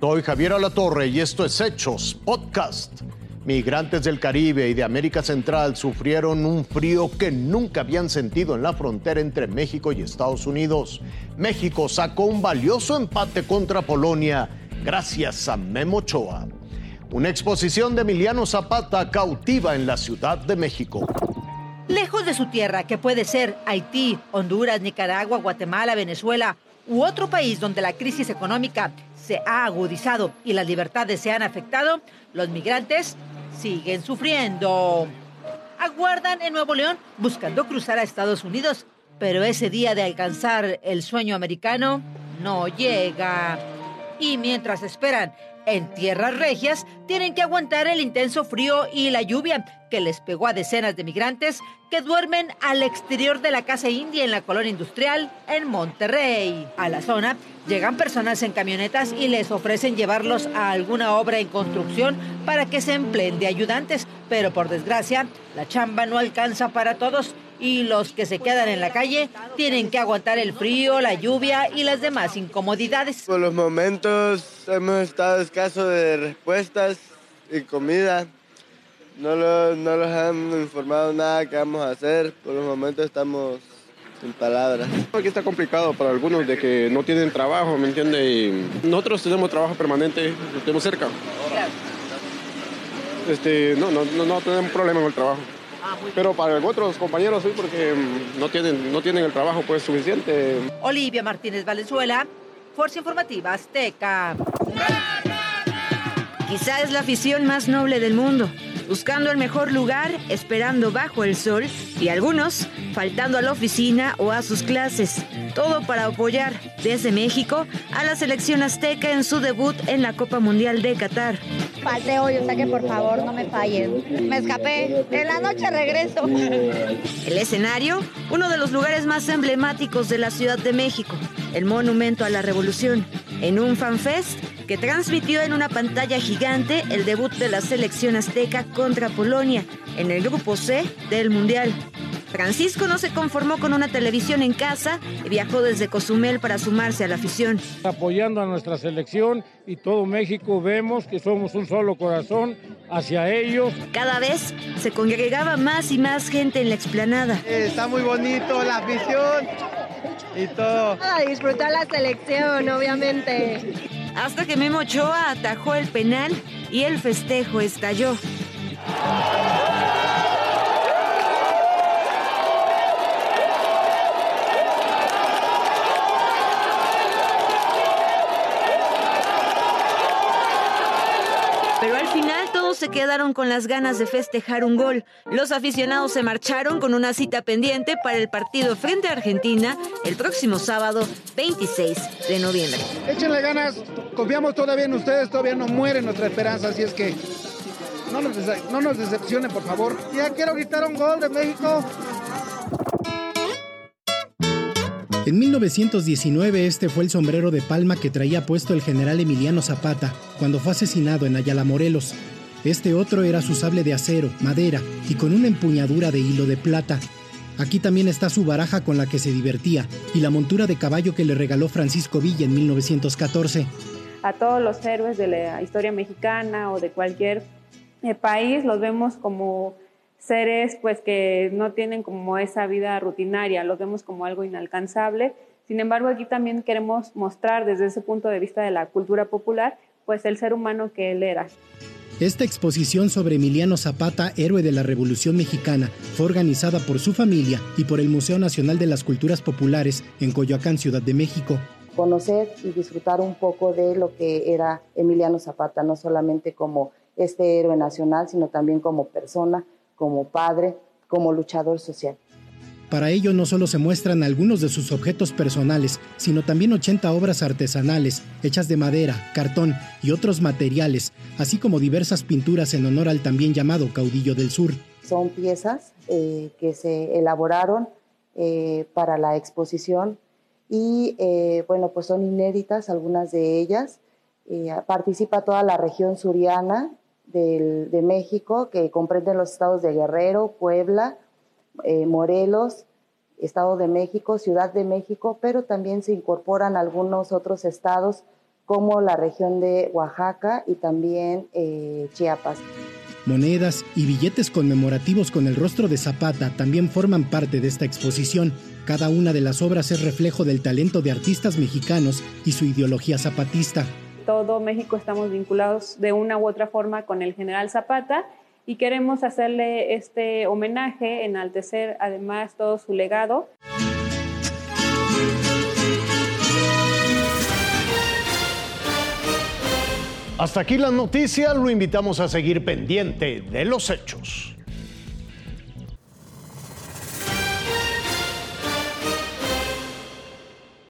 Soy Javier Alatorre y esto es Hechos Podcast. Migrantes del Caribe y de América Central sufrieron un frío que nunca habían sentido en la frontera entre México y Estados Unidos. México sacó un valioso empate contra Polonia gracias a Memo Ochoa. Una exposición de Emiliano Zapata cautiva en la Ciudad de México. Lejos de su tierra, que puede ser Haití, Honduras, Nicaragua, Guatemala, Venezuela u otro país donde la crisis económica se ha agudizado y las libertades se han afectado, los migrantes siguen sufriendo. Aguardan en Nuevo León buscando cruzar a Estados Unidos, pero ese día de alcanzar el sueño americano no llega. Y mientras esperan en tierras regias, tienen que aguantar el intenso frío y la lluvia que les pegó a decenas de migrantes que duermen al exterior de la casa india en la colonia industrial en Monterrey. A la zona llegan personas en camionetas y les ofrecen llevarlos a alguna obra en construcción para que se empleen de ayudantes, pero por desgracia la chamba no alcanza para todos y los que se quedan en la calle tienen que aguantar el frío, la lluvia y las demás incomodidades. Por los momentos hemos estado escasos de respuestas y comida. No, lo, no los han informado nada que vamos a hacer. Por los momentos estamos sin palabras. Aquí está complicado para algunos de que no tienen trabajo, ¿me entiende? Y nosotros tenemos trabajo permanente, lo tenemos cerca. Este, no, no, no, no tenemos problema con el trabajo. Pero para otros compañeros sí, porque mm, no tienen, no tienen el trabajo pues suficiente. Olivia Martínez Valenzuela, Fuerza Informativa Azteca. Quizá es la afición más noble del mundo, buscando el mejor lugar, esperando bajo el sol y algunos faltando a la oficina o a sus clases. Todo para apoyar desde México a la selección azteca en su debut en la Copa Mundial de Qatar. Falté hoy, o sea que por favor no me fallen. Me escapé. En la noche regreso. El escenario, uno de los lugares más emblemáticos de la Ciudad de México, el Monumento a la Revolución, en un fanfest que transmitió en una pantalla gigante el debut de la selección azteca contra Polonia en el grupo C del Mundial. Francisco no se conformó con una televisión en casa y viajó desde Cozumel para sumarse a la afición. Apoyando a nuestra selección y todo México vemos que somos un solo corazón hacia ellos. Cada vez se congregaba más y más gente en la explanada. Está muy bonito la afición y todo. A disfrutar la selección, obviamente. Hasta que Memo Ochoa atajó el penal y el festejo estalló. Pero al final todos se quedaron con las ganas de festejar un gol. Los aficionados se marcharon con una cita pendiente para el partido frente a Argentina el próximo sábado 26 de noviembre. Échenle ganas, confiamos todavía en ustedes, todavía no muere nuestra esperanza, así es que no nos, dece- no nos decepcionen, por favor. Ya quiero gritar un gol de México. En 1919 este fue el sombrero de palma que traía puesto el general Emiliano Zapata cuando fue asesinado en Ayala, Morelos. Este otro era su sable de acero, madera y con una empuñadura de hilo de plata. Aquí también está su baraja con la que se divertía y la montura de caballo que le regaló Francisco Villa en 1914. a todos los héroes de la historia mexicana o de cualquier eh, país los vemos como seres pues que no tienen como esa vida rutinaria, los vemos como algo inalcanzable. Sin embargo, aquí también queremos mostrar desde ese punto de vista de la cultura popular pues el ser humano que él era. Esta exposición sobre Emiliano Zapata, héroe de la Revolución Mexicana, fue organizada por su familia y por el Museo Nacional de las Culturas Populares en Coyoacán, Ciudad de México. conocer y disfrutar un poco de lo que era Emiliano Zapata, no solamente como este héroe nacional, sino también como persona, como padre, como luchador social. Para ello no solo se muestran algunos de sus objetos personales, sino también 80 obras artesanales, hechas de madera, cartón y otros materiales, así como diversas pinturas en honor al también llamado caudillo del sur. Son piezas eh, que se elaboraron eh, para la exposición y eh, bueno, pues son inéditas algunas de ellas. Eh, participa toda la región suriana del- de México, que comprende los estados de Guerrero, Puebla, eh, Morelos, Estado de México, Ciudad de México, pero también se incorporan algunos otros estados como la región de Oaxaca y también eh, Chiapas. Monedas y billetes conmemorativos con el rostro de Zapata también forman parte de esta exposición. Cada una de las obras es reflejo del talento de artistas mexicanos y su ideología zapatista. Todo México estamos vinculados de una u otra forma con el general Zapata y queremos hacerle este homenaje, enaltecer además todo su legado. Hasta aquí las noticias, lo invitamos a seguir pendiente de los hechos.